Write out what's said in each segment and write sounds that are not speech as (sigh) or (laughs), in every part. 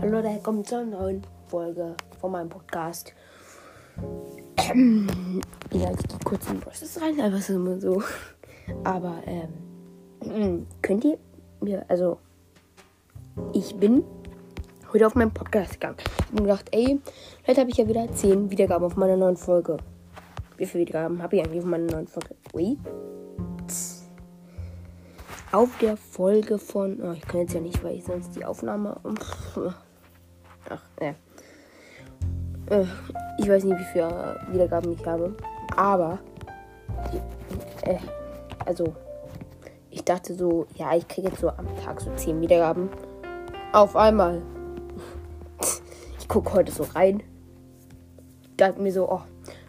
Hallo, kommt zur neuen Folge von meinem Podcast. (clears throat) ja, ich gehe kurz in Process rein, einfach so immer so. Aber, ähm, (clears throat) könnt ihr mir, also, ich bin heute auf meinem Podcast gegangen. Ich habe gedacht, ey, heute habe ich ja wieder 10 Wiedergaben auf meiner neuen Folge. Wie viele Wiedergaben habe ich eigentlich auf meiner neuen Folge? Wait. Auf der Folge von. Oh, ich kann jetzt ja nicht, weil ich sonst die Aufnahme. Ach, ja. Äh, ich weiß nicht, wie viele Wiedergaben ich habe. Aber. Äh, also. Ich dachte so, ja, ich kriege jetzt so am Tag so 10 Wiedergaben. Auf einmal. (laughs) Ich gucke heute so rein. Dachte mir so, oh,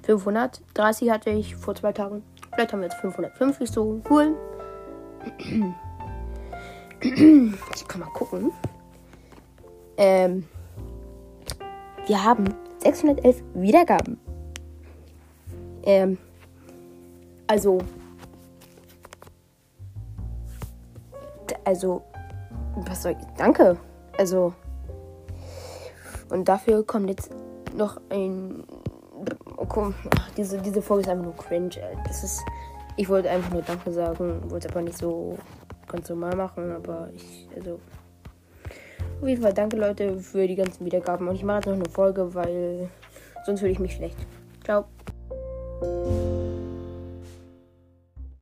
530 hatte ich vor zwei Tagen. Vielleicht haben wir jetzt 550 so. Cool. Ich kann mal gucken. Ähm, wir haben 611 Wiedergaben. Ähm, also, also, was soll ich, danke. Also, und dafür kommt jetzt noch ein, oh, diese, diese Folge ist einfach nur cringe. Das ist, ich wollte einfach nur Danke sagen, wollte aber nicht so ganz normal machen, aber ich, also. Auf jeden Fall danke Leute für die ganzen Wiedergaben und ich mache jetzt noch eine Folge, weil sonst würde ich mich schlecht. Ciao.